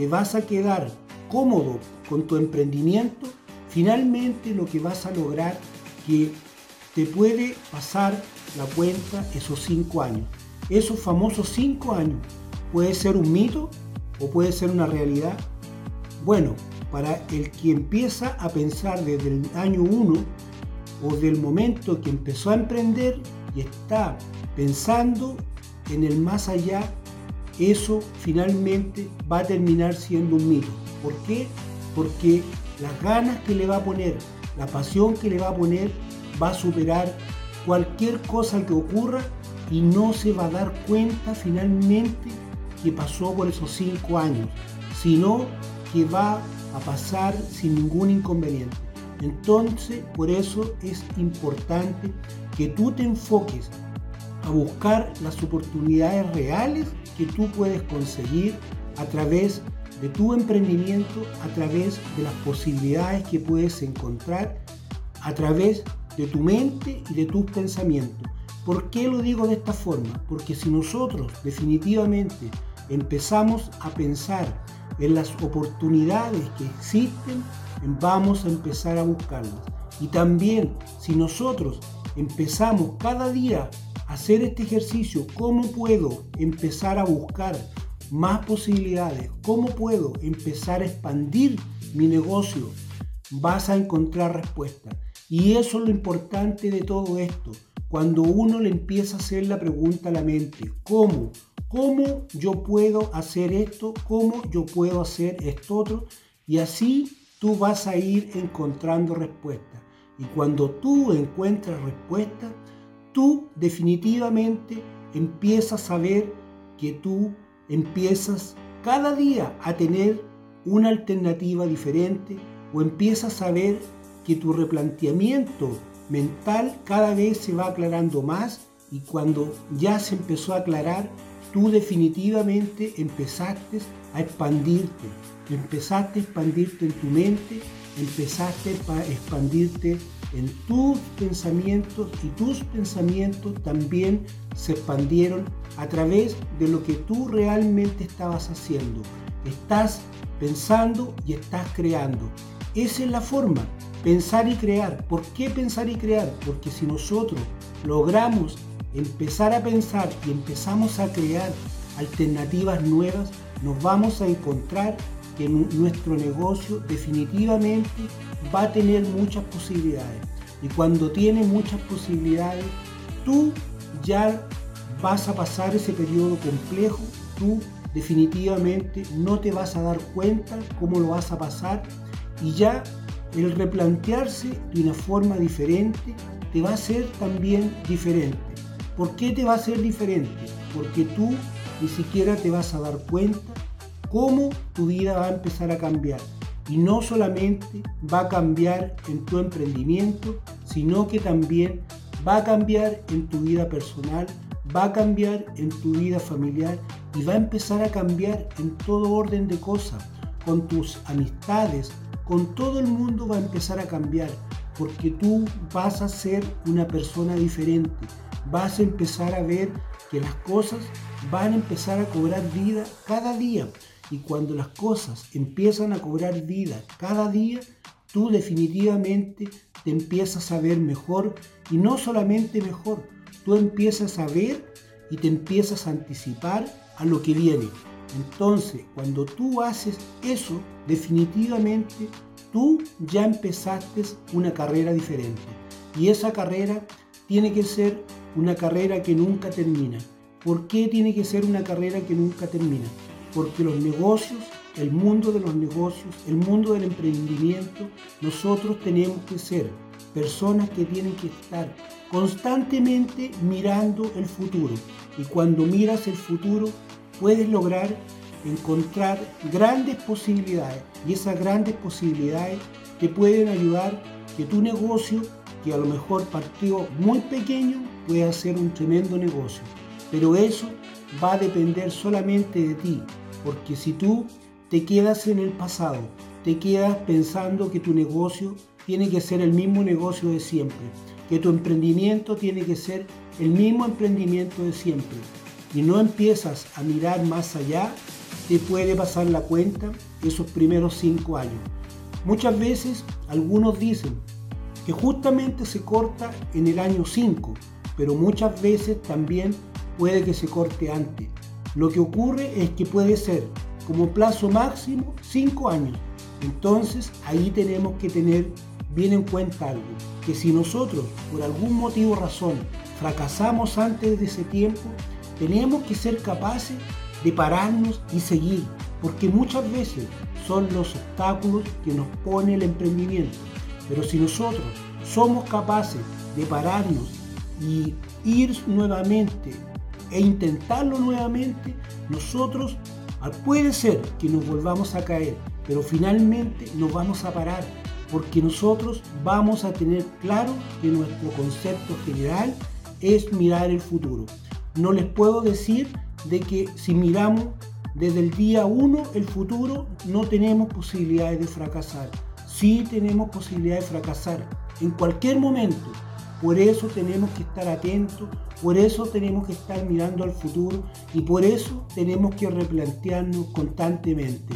te vas a quedar cómodo con tu emprendimiento, finalmente lo que vas a lograr que te puede pasar la cuenta esos cinco años. Esos famosos cinco años puede ser un mito o puede ser una realidad. Bueno, para el que empieza a pensar desde el año 1 o del momento que empezó a emprender y está pensando en el más allá, eso finalmente va a terminar siendo un mito. ¿Por qué? Porque las ganas que le va a poner, la pasión que le va a poner, va a superar cualquier cosa que ocurra y no se va a dar cuenta finalmente que pasó por esos cinco años, sino que va a pasar sin ningún inconveniente. Entonces, por eso es importante que tú te enfoques a buscar las oportunidades reales que tú puedes conseguir a través de tu emprendimiento, a través de las posibilidades que puedes encontrar, a través de tu mente y de tus pensamientos. ¿Por qué lo digo de esta forma? Porque si nosotros definitivamente empezamos a pensar en las oportunidades que existen, vamos a empezar a buscarlas. Y también si nosotros empezamos cada día hacer este ejercicio, ¿cómo puedo empezar a buscar más posibilidades? ¿Cómo puedo empezar a expandir mi negocio? Vas a encontrar respuestas. Y eso es lo importante de todo esto. Cuando uno le empieza a hacer la pregunta a la mente, ¿cómo? ¿Cómo yo puedo hacer esto? ¿Cómo yo puedo hacer esto otro? Y así tú vas a ir encontrando respuestas. Y cuando tú encuentras respuestas, tú definitivamente empiezas a ver que tú empiezas cada día a tener una alternativa diferente o empiezas a ver que tu replanteamiento mental cada vez se va aclarando más y cuando ya se empezó a aclarar, tú definitivamente empezaste a expandirte, empezaste a expandirte en tu mente, empezaste a expandirte en tus pensamientos y tus pensamientos también se expandieron a través de lo que tú realmente estabas haciendo. Estás pensando y estás creando. Esa es la forma, pensar y crear. ¿Por qué pensar y crear? Porque si nosotros logramos empezar a pensar y empezamos a crear alternativas nuevas, nos vamos a encontrar que nuestro negocio definitivamente va a tener muchas posibilidades. Y cuando tiene muchas posibilidades, tú ya vas a pasar ese periodo complejo, tú definitivamente no te vas a dar cuenta cómo lo vas a pasar y ya el replantearse de una forma diferente te va a ser también diferente. ¿Por qué te va a ser diferente? Porque tú ni siquiera te vas a dar cuenta cómo tu vida va a empezar a cambiar. Y no solamente va a cambiar en tu emprendimiento, sino que también va a cambiar en tu vida personal, va a cambiar en tu vida familiar y va a empezar a cambiar en todo orden de cosas, con tus amistades, con todo el mundo va a empezar a cambiar, porque tú vas a ser una persona diferente, vas a empezar a ver que las cosas van a empezar a cobrar vida cada día. Y cuando las cosas empiezan a cobrar vida cada día, tú definitivamente te empiezas a ver mejor y no solamente mejor, tú empiezas a ver y te empiezas a anticipar a lo que viene. Entonces, cuando tú haces eso, definitivamente tú ya empezaste una carrera diferente. Y esa carrera tiene que ser una carrera que nunca termina. ¿Por qué tiene que ser una carrera que nunca termina? Porque los negocios, el mundo de los negocios, el mundo del emprendimiento, nosotros tenemos que ser personas que tienen que estar constantemente mirando el futuro. Y cuando miras el futuro, puedes lograr encontrar grandes posibilidades. Y esas grandes posibilidades te pueden ayudar que tu negocio, que a lo mejor partió muy pequeño, pueda ser un tremendo negocio. Pero eso va a depender solamente de ti, porque si tú te quedas en el pasado, te quedas pensando que tu negocio tiene que ser el mismo negocio de siempre, que tu emprendimiento tiene que ser el mismo emprendimiento de siempre, y no empiezas a mirar más allá, te puede pasar la cuenta esos primeros cinco años. Muchas veces algunos dicen que justamente se corta en el año 5, pero muchas veces también puede que se corte antes. Lo que ocurre es que puede ser como plazo máximo 5 años. Entonces ahí tenemos que tener bien en cuenta algo, que si nosotros por algún motivo o razón fracasamos antes de ese tiempo, tenemos que ser capaces de pararnos y seguir, porque muchas veces son los obstáculos que nos pone el emprendimiento. Pero si nosotros somos capaces de pararnos y ir nuevamente e intentarlo nuevamente, nosotros puede ser que nos volvamos a caer, pero finalmente nos vamos a parar porque nosotros vamos a tener claro que nuestro concepto general es mirar el futuro. No les puedo decir de que si miramos desde el día 1 el futuro no tenemos posibilidades de fracasar. Sí tenemos posibilidades de fracasar en cualquier momento. Por eso tenemos que estar atentos, por eso tenemos que estar mirando al futuro y por eso tenemos que replantearnos constantemente